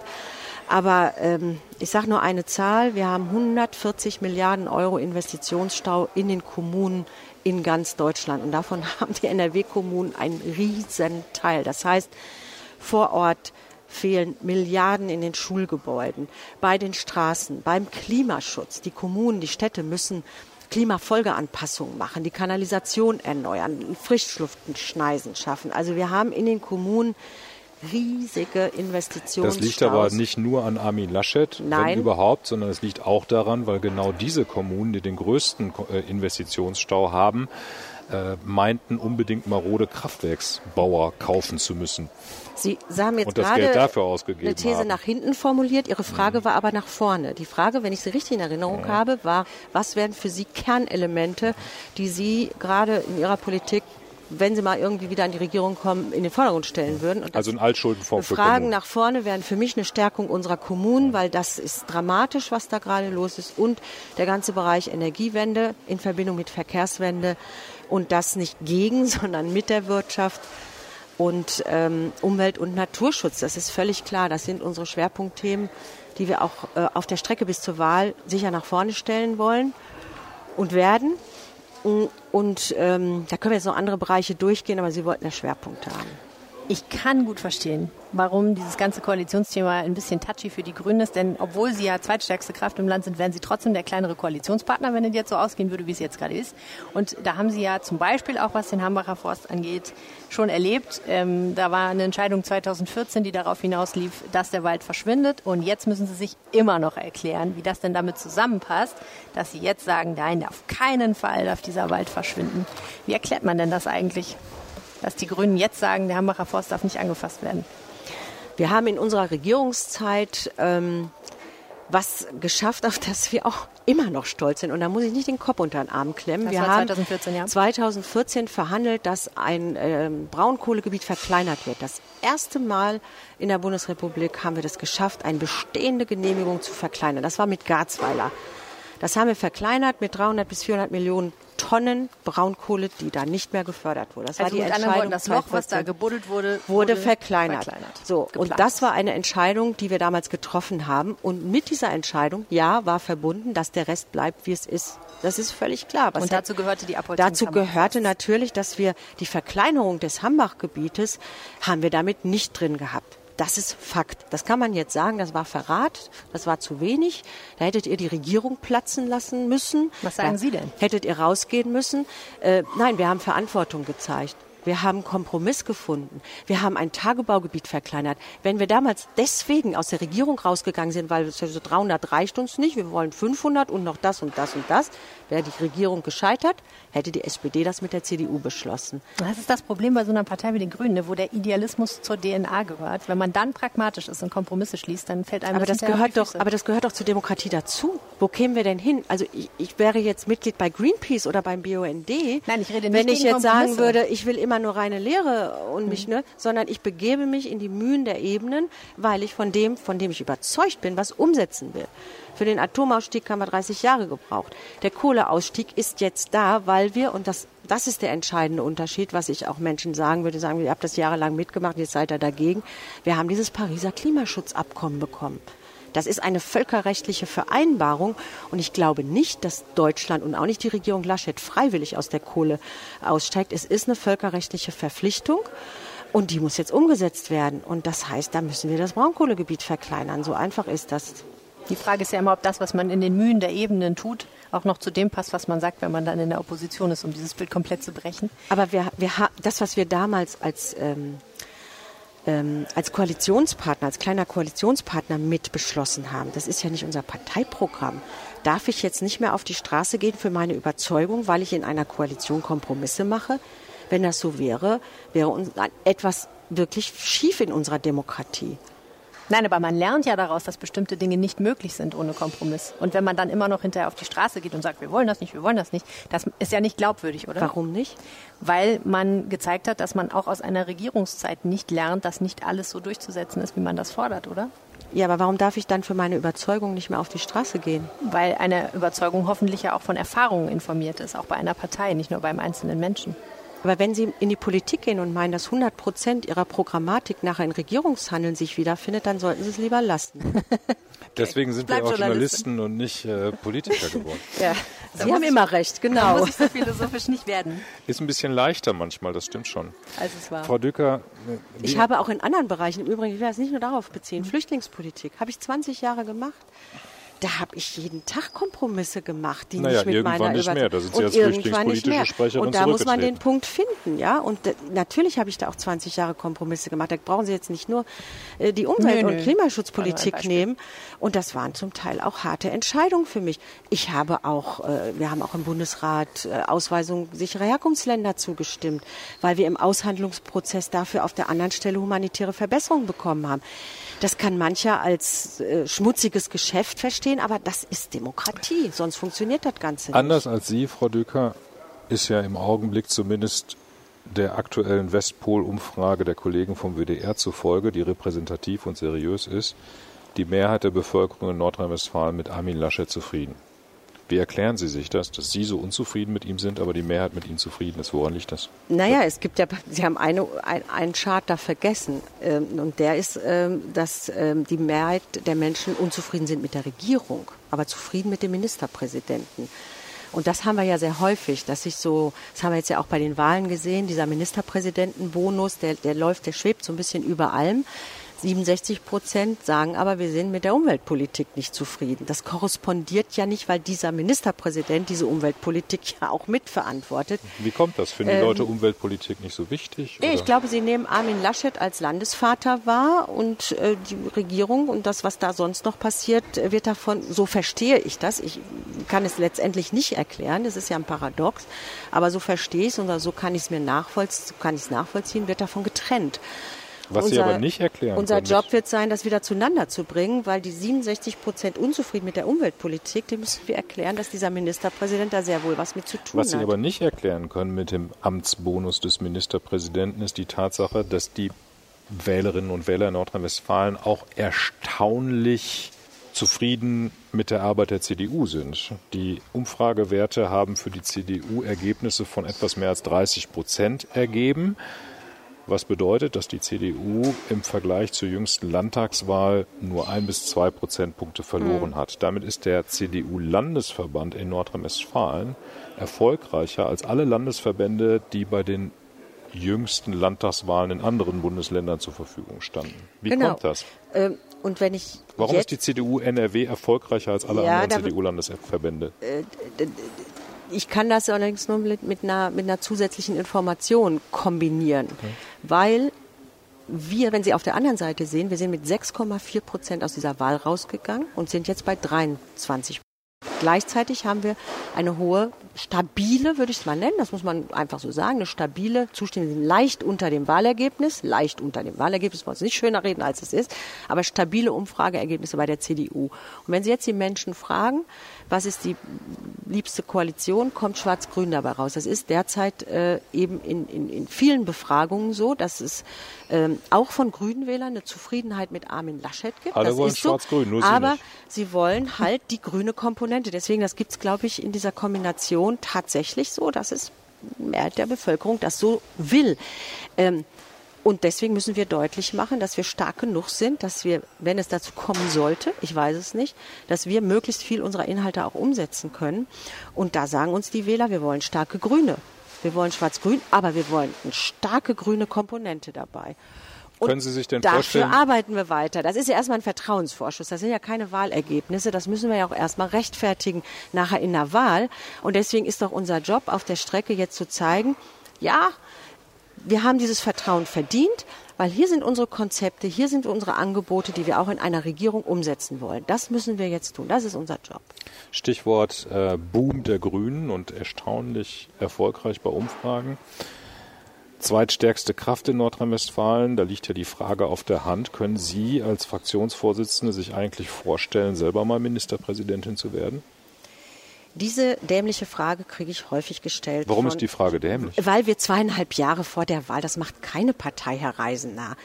Speaker 4: Aber ähm, ich sage nur eine Zahl. Wir haben 140 Milliarden Euro Investitionsstau in den Kommunen in ganz Deutschland. Und davon <laughs> haben die NRW-Kommunen einen riesen Teil. Das heißt, vor Ort fehlen Milliarden in den Schulgebäuden, bei den Straßen, beim Klimaschutz. Die Kommunen, die Städte müssen Klimafolgeanpassungen machen, die Kanalisation erneuern, Frischluftschneisen schaffen. Also wir haben in den Kommunen riesige Investitionen.
Speaker 2: Das liegt aber nicht nur an Armin Laschet,
Speaker 4: Nein.
Speaker 2: wenn überhaupt, sondern es liegt auch daran, weil genau diese Kommunen, die den größten äh, Investitionsstau haben, äh, meinten unbedingt marode Kraftwerksbauer kaufen zu müssen.
Speaker 4: Sie, Sie haben jetzt gerade eine These
Speaker 2: haben.
Speaker 4: nach hinten formuliert. Ihre Frage
Speaker 2: Mhm.
Speaker 4: war aber nach vorne. Die Frage, wenn ich sie richtig in Erinnerung habe, war, was wären für Sie Kernelemente, die Sie gerade in Ihrer Politik, wenn Sie mal irgendwie wieder an die Regierung kommen, in den Vordergrund stellen würden? Und
Speaker 2: Also ein Altschuldenfonds für
Speaker 4: Fragen nach vorne wären für mich eine Stärkung unserer Kommunen, weil das ist dramatisch, was da gerade los ist. Und der ganze Bereich Energiewende in Verbindung mit Verkehrswende und das nicht gegen, <laughs> sondern mit der Wirtschaft und ähm, Umwelt- und Naturschutz. Das ist völlig klar. Das sind unsere Schwerpunktthemen, die wir auch äh, auf der Strecke bis zur Wahl sicher nach vorne stellen wollen und werden. Und ähm, da können wir jetzt noch andere Bereiche durchgehen, aber Sie wollten ja Schwerpunkte haben.
Speaker 1: Ich kann gut verstehen, warum dieses ganze Koalitionsthema ein bisschen touchy für die Grünen ist, denn obwohl sie ja zweitstärkste Kraft im Land sind, wären sie trotzdem der kleinere Koalitionspartner, wenn es jetzt so ausgehen würde, wie es jetzt gerade ist. Und da haben sie ja zum Beispiel auch, was den Hambacher Forst angeht, schon erlebt. Ähm, da war eine Entscheidung 2014, die darauf hinauslief, dass der Wald verschwindet. Und jetzt müssen sie sich immer noch erklären, wie das denn damit zusammenpasst, dass sie jetzt sagen, nein, auf keinen Fall darf dieser Wald verschwinden. Wie erklärt man denn das eigentlich? Dass die Grünen jetzt sagen, der Hambacher Forst darf nicht angefasst werden.
Speaker 4: Wir haben in unserer Regierungszeit ähm, was geschafft, auf das wir auch immer noch stolz sind. Und da muss ich nicht den Kopf unter den Arm klemmen.
Speaker 1: Das
Speaker 4: wir haben
Speaker 1: 2014, ja.
Speaker 4: 2014 verhandelt, dass ein ähm, Braunkohlegebiet verkleinert wird. Das erste Mal in der Bundesrepublik haben wir das geschafft, eine bestehende Genehmigung zu verkleinern. Das war mit Garzweiler. Das haben wir verkleinert mit 300 bis 400 Millionen Tonnen Braunkohle, die da nicht mehr gefördert wurde. Das
Speaker 1: Also
Speaker 4: war die Entscheidung.
Speaker 1: Worten, das Loch, was da
Speaker 4: 2014
Speaker 1: gebuddelt wurde,
Speaker 4: wurde verkleinert.
Speaker 1: verkleinert.
Speaker 4: So, und
Speaker 1: Geplant.
Speaker 4: das war eine Entscheidung, die wir damals getroffen haben. Und mit dieser Entscheidung, ja, war verbunden, dass der Rest bleibt, wie es ist. Das ist völlig klar. Was
Speaker 1: Und dazu gehörte die Abholzung
Speaker 4: Dazu gehörte natürlich, dass wir die Verkleinerung des Hambach-Gebietes haben wir damit nicht drin gehabt. Das ist Fakt. Das kann man jetzt sagen, das war Verrat, das war zu wenig. Da hättet ihr die Regierung platzen lassen müssen.
Speaker 1: Was sagen
Speaker 4: da
Speaker 1: Sie denn?
Speaker 4: Hättet ihr rausgehen müssen. Äh, nein, wir haben Verantwortung gezeigt. Wir haben einen Kompromiss gefunden. Wir haben ein Tagebaugebiet verkleinert. Wenn wir damals deswegen aus der Regierung rausgegangen sind, weil so 300 reicht uns nicht, wir wollen 500 und noch das und das und das, wäre die Regierung gescheitert, hätte die SPD das mit der CDU beschlossen.
Speaker 1: Das ist das Problem bei so einer Partei wie den Grünen, ne, wo der Idealismus zur DNA gehört. Wenn man dann pragmatisch ist und Kompromisse schließt, dann fällt einem
Speaker 4: Aber das
Speaker 1: auf
Speaker 4: gehört doch, aber das gehört doch zur Demokratie dazu. Wo kämen wir denn hin? Also ich, ich wäre jetzt Mitglied bei Greenpeace oder beim BUND.
Speaker 1: Nein, ich rede nicht
Speaker 4: Wenn ich jetzt sagen würde, ich will immer nur reine Lehre und mich,
Speaker 1: Mhm.
Speaker 4: ne, sondern ich begebe mich in die Mühen der Ebenen, weil ich von dem, von dem ich überzeugt bin, was umsetzen will. Für den Atomausstieg haben wir 30 Jahre gebraucht. Der Kohleausstieg ist jetzt da, weil wir, und das, das ist der entscheidende Unterschied, was ich auch Menschen sagen würde, sagen, ihr habt das jahrelang mitgemacht, jetzt seid ihr dagegen. Wir haben dieses Pariser Klimaschutzabkommen bekommen. Das ist eine völkerrechtliche Vereinbarung und ich glaube nicht, dass Deutschland und auch nicht die Regierung Laschet freiwillig aus der Kohle aussteigt. Es ist eine völkerrechtliche Verpflichtung und die muss jetzt umgesetzt werden. Und das heißt, da müssen wir das Braunkohlegebiet verkleinern. So einfach ist das.
Speaker 1: Die Frage ist ja immer, ob das, was man in den Mühen der Ebenen tut, auch noch zu dem passt, was man sagt, wenn man dann in der Opposition ist, um dieses Bild komplett zu brechen.
Speaker 4: Aber wir, wir, das, was wir damals als, ähm, ähm, als Koalitionspartner, als kleiner Koalitionspartner mit beschlossen haben, das ist ja nicht unser Parteiprogramm. Darf ich jetzt nicht mehr auf die Straße gehen für meine Überzeugung, weil ich in einer Koalition Kompromisse mache? Wenn das so wäre, wäre uns etwas wirklich schief in unserer Demokratie.
Speaker 1: Nein, aber man lernt ja daraus, dass bestimmte Dinge nicht möglich sind ohne Kompromiss. Und wenn man dann immer noch hinterher auf die Straße geht und sagt, wir wollen das nicht, wir wollen das nicht, das ist ja nicht glaubwürdig, oder?
Speaker 4: Warum nicht?
Speaker 1: Weil man gezeigt hat, dass man auch aus einer Regierungszeit nicht lernt, dass nicht alles so durchzusetzen ist, wie man das fordert, oder?
Speaker 4: Ja, aber warum darf ich dann für meine Überzeugung nicht mehr auf die Straße gehen?
Speaker 1: Weil eine Überzeugung hoffentlich ja auch von Erfahrungen informiert ist, auch bei einer Partei, nicht nur beim einzelnen Menschen.
Speaker 4: Aber wenn Sie in die Politik gehen und meinen, dass 100 Prozent Ihrer Programmatik nachher in Regierungshandeln sich wiederfindet, dann sollten Sie es lieber lassen. <laughs>
Speaker 2: Deswegen sind wir auch Journalisten und nicht äh, Politiker <laughs> geworden.
Speaker 4: ja. Sie haben immer recht, genau.
Speaker 1: Da muss ich so philosophisch nicht werden.
Speaker 2: Ist ein bisschen leichter manchmal, das stimmt schon.
Speaker 1: Als es war.
Speaker 2: Frau Dücker.
Speaker 4: Äh, ich habe auch in anderen Bereichen, im Übrigen, ich werde es nicht nur darauf beziehen, Flüchtlingspolitik, habe ich 20 Jahre gemacht da habe ich jeden Tag Kompromisse gemacht, die
Speaker 2: naja,
Speaker 4: nicht mit
Speaker 2: meiner
Speaker 4: nicht
Speaker 2: mehr. Da sind Sie
Speaker 4: und
Speaker 2: als
Speaker 4: irgendwann nicht mehr.
Speaker 2: Sprecherin
Speaker 4: und da muss man den Punkt finden, ja. Und natürlich habe ich da auch 20 Jahre Kompromisse gemacht. Da brauchen Sie jetzt nicht nur äh, die Umwelt- nö, und nö. Klimaschutzpolitik nehmen. Und das waren zum Teil auch harte Entscheidungen für mich. Ich habe auch, äh, wir haben auch im Bundesrat äh, Ausweisung sicherer Herkunftsländer zugestimmt, weil wir im Aushandlungsprozess dafür auf der anderen Stelle humanitäre Verbesserungen bekommen haben. Das kann mancher als äh, schmutziges Geschäft verstehen, aber das ist Demokratie, sonst funktioniert das Ganze nicht.
Speaker 2: Anders als Sie, Frau Dücker, ist ja im Augenblick zumindest der aktuellen Westpol-Umfrage der Kollegen vom WDR zufolge, die repräsentativ und seriös ist, die Mehrheit der Bevölkerung in Nordrhein-Westfalen mit Armin Laschet zufrieden. Wie erklären Sie sich das, dass Sie so unzufrieden mit ihm sind, aber die Mehrheit mit ihm zufrieden ist? Woran liegt das?
Speaker 4: Naja, es gibt ja, Sie haben eine, ein, einen Chart da vergessen. Ähm, und der ist, ähm, dass ähm, die Mehrheit der Menschen unzufrieden sind mit der Regierung, aber zufrieden mit dem Ministerpräsidenten. Und das haben wir ja sehr häufig, dass sich so, das haben wir jetzt ja auch bei den Wahlen gesehen, dieser Ministerpräsidentenbonus, der, der läuft, der schwebt so ein bisschen über allem. 67 Prozent sagen aber, wir sind mit der Umweltpolitik nicht zufrieden. Das korrespondiert ja nicht, weil dieser Ministerpräsident diese Umweltpolitik ja auch mitverantwortet.
Speaker 2: Wie kommt das? Finden die ähm, Leute Umweltpolitik nicht so wichtig?
Speaker 4: Oder? Ich glaube, sie nehmen Armin Laschet als Landesvater wahr und äh, die Regierung und das, was da sonst noch passiert, wird davon, so verstehe ich das. Ich kann es letztendlich nicht erklären, das ist ja ein Paradox, aber so verstehe ich es und so kann ich es mir nachvollziehen, kann ich es nachvollziehen, wird davon getrennt.
Speaker 2: Was unser, Sie aber nicht erklären
Speaker 4: Unser
Speaker 2: können.
Speaker 4: Job wird sein, das wieder zueinander zu bringen, weil die 67 Prozent unzufrieden mit der Umweltpolitik, dem müssen wir erklären, dass dieser Ministerpräsident da sehr wohl was mit zu tun
Speaker 2: was
Speaker 4: hat.
Speaker 2: Was Sie aber nicht erklären können mit dem Amtsbonus des Ministerpräsidenten, ist die Tatsache, dass die Wählerinnen und Wähler in Nordrhein-Westfalen auch erstaunlich zufrieden mit der Arbeit der CDU sind. Die Umfragewerte haben für die CDU Ergebnisse von etwas mehr als 30 Prozent ergeben was bedeutet, dass die CDU im Vergleich zur jüngsten Landtagswahl nur ein bis zwei Prozentpunkte verloren mhm. hat. Damit ist der CDU-Landesverband in Nordrhein-Westfalen erfolgreicher als alle Landesverbände, die bei den jüngsten Landtagswahlen in anderen Bundesländern zur Verfügung standen. Wie
Speaker 4: genau.
Speaker 2: kommt das?
Speaker 4: Ähm, und wenn ich
Speaker 2: Warum ist die CDU NRW erfolgreicher als alle ja, anderen CDU-Landesverbände? Äh,
Speaker 4: ich kann das allerdings nur mit, mit, einer, mit einer zusätzlichen Information kombinieren, okay. Weil wir, wenn Sie auf der anderen Seite sehen, wir sind mit 6,4 Prozent aus dieser Wahl rausgegangen und sind jetzt bei 23 Gleichzeitig haben wir eine hohe, stabile, würde ich es mal nennen, das muss man einfach so sagen, eine stabile Zustimmung, leicht unter dem Wahlergebnis, leicht unter dem Wahlergebnis, wollen wir nicht schöner reden, als es ist, aber stabile Umfrageergebnisse bei der CDU. Und wenn Sie jetzt die Menschen fragen, was ist die liebste Koalition, kommt Schwarz-Grün dabei raus. Das ist derzeit äh, eben in, in, in vielen Befragungen so, dass es ähm, auch von Grünen Wählern eine Zufriedenheit mit Armin Laschet gibt.
Speaker 2: Alle
Speaker 4: das
Speaker 2: wollen Schwarz-Grün,
Speaker 4: so.
Speaker 2: nur
Speaker 4: Sie Aber
Speaker 2: nicht.
Speaker 4: sie wollen halt die grüne Komponente. Deswegen, das gibt es, glaube ich, in dieser Kombination tatsächlich so, dass es Mehrheit der Bevölkerung das so will. Ähm, und deswegen müssen wir deutlich machen, dass wir stark genug sind, dass wir, wenn es dazu kommen sollte, ich weiß es nicht, dass wir möglichst viel unserer Inhalte auch umsetzen können. Und da sagen uns die Wähler, wir wollen starke Grüne. Wir wollen schwarz-grün, aber wir wollen eine starke grüne Komponente dabei.
Speaker 2: Können Sie sich denn
Speaker 4: dafür
Speaker 2: vorstellen?
Speaker 4: arbeiten wir weiter. Das ist ja erstmal ein Vertrauensvorschuss. Das sind ja keine Wahlergebnisse. Das müssen wir ja auch erstmal rechtfertigen nachher in der Wahl. Und deswegen ist doch unser Job auf der Strecke jetzt zu zeigen, ja, wir haben dieses Vertrauen verdient, weil hier sind unsere Konzepte, hier sind unsere Angebote, die wir auch in einer Regierung umsetzen wollen. Das müssen wir jetzt tun. Das ist unser Job.
Speaker 2: Stichwort äh, Boom der Grünen und erstaunlich erfolgreich bei Umfragen. Zweitstärkste Kraft in Nordrhein-Westfalen, da liegt ja die Frage auf der Hand. Können Sie als Fraktionsvorsitzende sich eigentlich vorstellen, selber mal Ministerpräsidentin zu werden?
Speaker 4: Diese dämliche Frage kriege ich häufig gestellt.
Speaker 2: Warum von, ist die Frage dämlich?
Speaker 4: Weil wir zweieinhalb Jahre vor der Wahl, das macht keine Partei, Herr Reisener.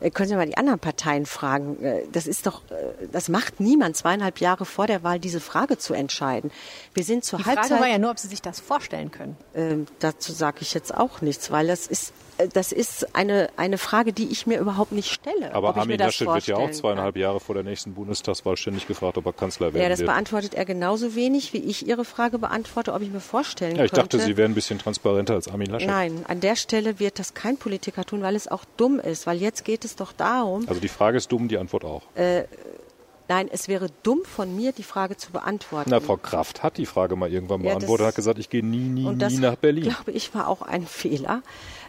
Speaker 4: Äh, können Sie mal die anderen Parteien fragen. Äh, das ist doch, äh, das macht niemand, zweieinhalb Jahre vor der Wahl diese Frage zu entscheiden. Wir sind zur
Speaker 1: Die
Speaker 4: Halbzeit.
Speaker 1: Frage war ja nur, ob Sie sich das vorstellen können.
Speaker 4: Ähm, dazu sage ich jetzt auch nichts, weil das ist, das ist eine, eine Frage, die ich mir überhaupt nicht stelle.
Speaker 2: Aber
Speaker 4: ob ich mir
Speaker 2: Armin Laschet wird ja auch zweieinhalb Jahre vor der nächsten Bundestagswahl ständig gefragt, ob er Kanzler
Speaker 4: kann.
Speaker 2: werden
Speaker 4: Ja, das
Speaker 2: wird.
Speaker 4: beantwortet er genauso wenig, wie ich Ihre Frage beantworte, ob ich mir vorstellen
Speaker 2: Ja, ich
Speaker 4: könnte.
Speaker 2: dachte, Sie wären ein bisschen transparenter als Armin Laschet.
Speaker 4: Nein, an der Stelle wird das kein Politiker tun, weil es auch dumm ist. Weil jetzt geht es doch darum,
Speaker 2: Also die Frage ist dumm, die Antwort auch.
Speaker 4: nein, es wäre dumm von mir, die Frage zu beantworten.
Speaker 2: Na, Frau Kraft hat die Frage mal irgendwann
Speaker 4: Ja,
Speaker 2: beantwortet hat gesagt, ich gehe nie, nie,
Speaker 4: Und das,
Speaker 2: nie nach Berlin.
Speaker 4: glaube ich, war auch ein Fehler,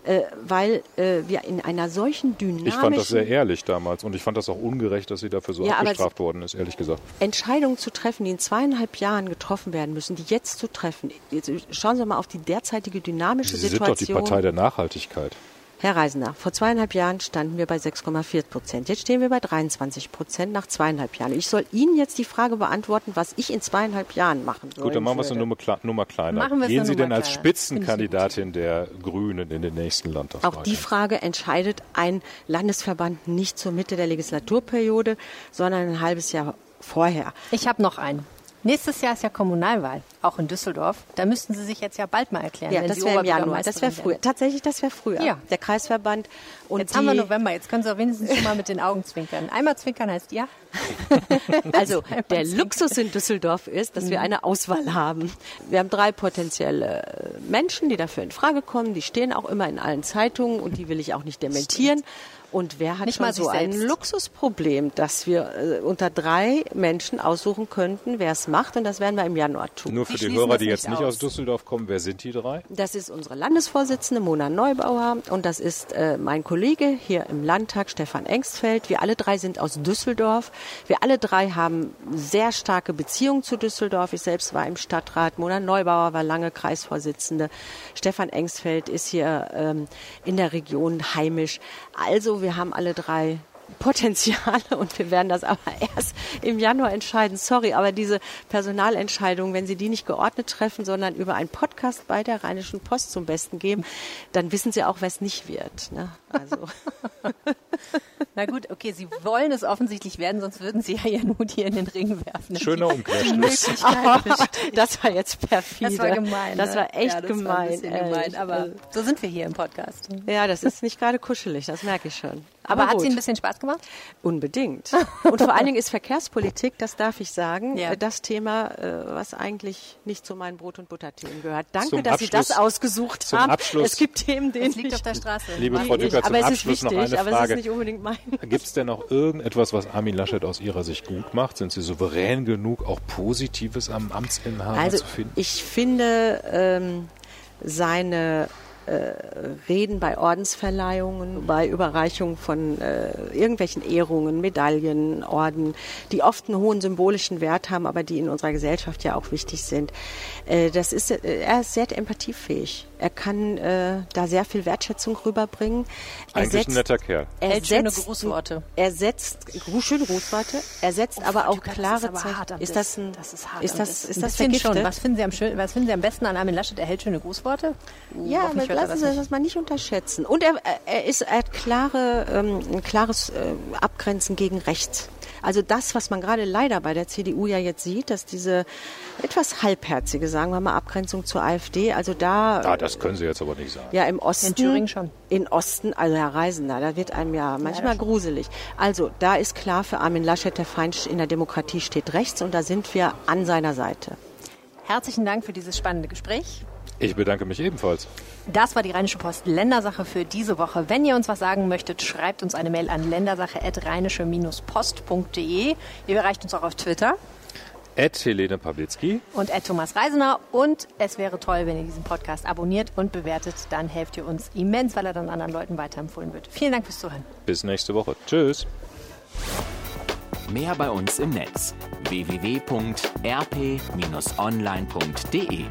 Speaker 4: äh, weil äh, wir in einer solchen dynamischen
Speaker 2: Ich fand das sehr ehrlich damals und ich fand das auch ungerecht, dass sie dafür so
Speaker 4: Ja,
Speaker 2: abgestraft worden ist, ehrlich gesagt.
Speaker 4: Entscheidungen zu treffen, die in zweieinhalb Jahren getroffen werden müssen, die jetzt zu treffen. Jetzt schauen Sie mal auf die derzeitige dynamische
Speaker 2: Sie sind doch die
Speaker 4: Situation.
Speaker 2: Partei der Nachhaltigkeit.
Speaker 4: Herr Reisender, vor zweieinhalb Jahren standen wir bei 6,4 Prozent. Jetzt stehen wir bei 23 Prozent nach zweieinhalb Jahren. Ich soll Ihnen jetzt die Frage beantworten, was ich in zweieinhalb Jahren machen soll.
Speaker 2: Gut, dann machen wir es eine Nummer, kle- Nummer kleiner. Gehen Sie denn als
Speaker 1: kleiner.
Speaker 2: Spitzenkandidatin der Grünen in den nächsten Landtagswahl?
Speaker 4: Auch die Frage entscheidet ein Landesverband nicht zur Mitte der Legislaturperiode, sondern ein halbes Jahr vorher.
Speaker 1: Ich habe noch einen. Nächstes Jahr ist ja Kommunalwahl, auch in Düsseldorf. Da müssten Sie sich jetzt ja bald mal erklären,
Speaker 4: Ja, das wäre im Januar. Das wäre früher. Tatsächlich, das wäre früher.
Speaker 1: Ja.
Speaker 4: Der Kreisverband und
Speaker 1: Jetzt haben wir November, jetzt können Sie auch wenigstens schon mal mit den Augen zwinkern. Einmal zwinkern heißt ja. <laughs>
Speaker 4: Also der Luxus in Düsseldorf ist, dass wir eine Auswahl haben. Wir haben drei potenzielle äh, Menschen, die dafür in Frage kommen. Die stehen auch immer in allen Zeitungen und die will ich auch nicht dementieren. Und wer hat
Speaker 1: Nicht
Speaker 4: schon
Speaker 1: mal
Speaker 4: so ein. Luxusproblem, dass wir äh, unter drei Menschen aussuchen könnten, wer es macht? Und das werden wir im Januar tun.
Speaker 2: Nur für die
Speaker 1: schließen
Speaker 2: Hörer, die jetzt
Speaker 1: nicht
Speaker 2: nicht
Speaker 1: aus.
Speaker 2: aus Düsseldorf kommen, wer sind die drei?
Speaker 4: Das ist unsere Landesvorsitzende Mona Neubauer und das ist äh, mein Kollege hier im Landtag, Stefan Engstfeld. Wir alle drei sind aus Düsseldorf. Wir alle drei haben sehr starke Beziehungen zu Düsseldorf. Ich selbst war im Stadtrat. Mona Neubauer war lange Kreisvorsitzende. Stefan Engstfeld ist hier ähm, in der Region heimisch. Also wir haben alle drei Potenziale und wir werden das aber <laughs> erst im Januar entscheiden. Sorry, aber diese Personalentscheidung, wenn Sie die nicht geordnet treffen, sondern über einen Podcast bei der Rheinischen Post zum Besten geben, dann wissen Sie auch, wer es nicht wird. Ne? Also <laughs>
Speaker 1: Na gut, okay, Sie wollen es offensichtlich werden, sonst würden Sie ja Ihren Hut hier in den Ring werfen.
Speaker 2: Schöner Umkehrschluss. <laughs>
Speaker 4: Das war jetzt perfide.
Speaker 1: Das war gemein.
Speaker 4: Das
Speaker 1: ne?
Speaker 4: war echt
Speaker 1: ja, das
Speaker 4: gemein.
Speaker 1: War gemein, aber so sind wir hier im Podcast.
Speaker 4: ja, das ist nicht gerade kuschelig, das merke ich schon.
Speaker 1: Aber, hat
Speaker 4: gut.
Speaker 1: Sie ein bisschen Spaß gemacht?
Speaker 4: Unbedingt. <laughs> Und vor allen Dingen ist Verkehrspolitik, das darf ich sagen,
Speaker 1: Ja.
Speaker 4: äh, das Thema, äh, was eigentlich nicht zu meinen Brot- und Butterthemen gehört. Danke,
Speaker 2: Zum
Speaker 4: dass Sie das
Speaker 2: Abschluss-
Speaker 4: ausgesucht
Speaker 2: zum
Speaker 4: haben.
Speaker 2: Abschluss-
Speaker 4: es gibt Themen, denen
Speaker 1: Es liegt
Speaker 4: ich,
Speaker 1: auf der Straße.
Speaker 2: Liebe Frau Dücker, zum
Speaker 4: aber es ist
Speaker 2: Abschluss noch
Speaker 4: wichtig,
Speaker 2: eine
Speaker 4: aber es
Speaker 2: Frage.
Speaker 4: ist nicht unbedingt mein. <laughs>
Speaker 2: Gibt es denn noch irgendetwas, was Armin Laschet aus Ihrer Sicht gut macht? Sind Sie souverän genug, auch Positives am Amtsinhaber
Speaker 4: Also
Speaker 2: zu finden?
Speaker 4: ich finde ähm, seine Reden bei Ordensverleihungen, bei Überreichung von äh, irgendwelchen Ehrungen, Medaillen, Orden, die oft einen hohen symbolischen Wert haben, aber die in unserer Gesellschaft ja auch wichtig sind. Äh, das ist, äh, er ist sehr empathiefähig. Er kann äh, da sehr viel Wertschätzung rüberbringen. Er
Speaker 2: Eigentlich ein netter Kerl.
Speaker 4: er
Speaker 1: Hält schöne
Speaker 4: setzt-
Speaker 1: Grußworte.
Speaker 4: Er setzt schöne Grußworte. Er setzt aber
Speaker 1: Frau
Speaker 4: auch
Speaker 1: Dücker,
Speaker 4: klare
Speaker 1: das ist aber
Speaker 4: Zeichen.
Speaker 1: hart am
Speaker 4: Ist das ein?
Speaker 1: Das ist hart
Speaker 4: Ist
Speaker 1: am
Speaker 4: das? Ist das vergiftet?
Speaker 1: schon. Was finden, Sie am schön, was finden Sie am besten an Armin Laschet? Er hält schöne Grußworte?
Speaker 4: Ja, aber
Speaker 1: er
Speaker 4: lassen Sie
Speaker 1: nicht.
Speaker 4: das mal nicht unterschätzen. Und er, er, ist, er hat klare, ähm, ein klares äh, Abgrenzen gegen rechts. Also das, was man gerade leider bei der CDU ja jetzt sieht, dass diese etwas halbherzige, sagen wir mal, Abgrenzung zur AfD, also da
Speaker 2: Ah, das können Sie jetzt aber nicht sagen.
Speaker 4: ja im Osten.
Speaker 1: In Thüringen schon.
Speaker 4: In Osten, also Herr Reisender, da wird einem ja manchmal gruselig. Also da ist klar für Armin Laschet, der Feind in der Demokratie steht rechts und da sind wir an seiner Seite.
Speaker 1: Herzlichen Dank für dieses spannende Gespräch.
Speaker 2: Ich bedanke mich ebenfalls.
Speaker 1: Das war die Rheinische Post Ländersache für diese Woche. Wenn ihr uns was sagen möchtet, schreibt uns eine Mail an ländersache.rheinische-post.de. Ihr erreicht uns auch auf Twitter
Speaker 2: Ed Helene Pawlitzki.
Speaker 1: und at Thomas Reisener. Und es wäre toll, wenn ihr diesen Podcast abonniert und bewertet. Dann helft ihr uns immens, weil er dann anderen Leuten weiterempfohlen wird. Vielen Dank fürs Zuhören.
Speaker 2: Bis nächste Woche. Tschüss.
Speaker 5: Mehr bei uns im Netz www.rp-online.de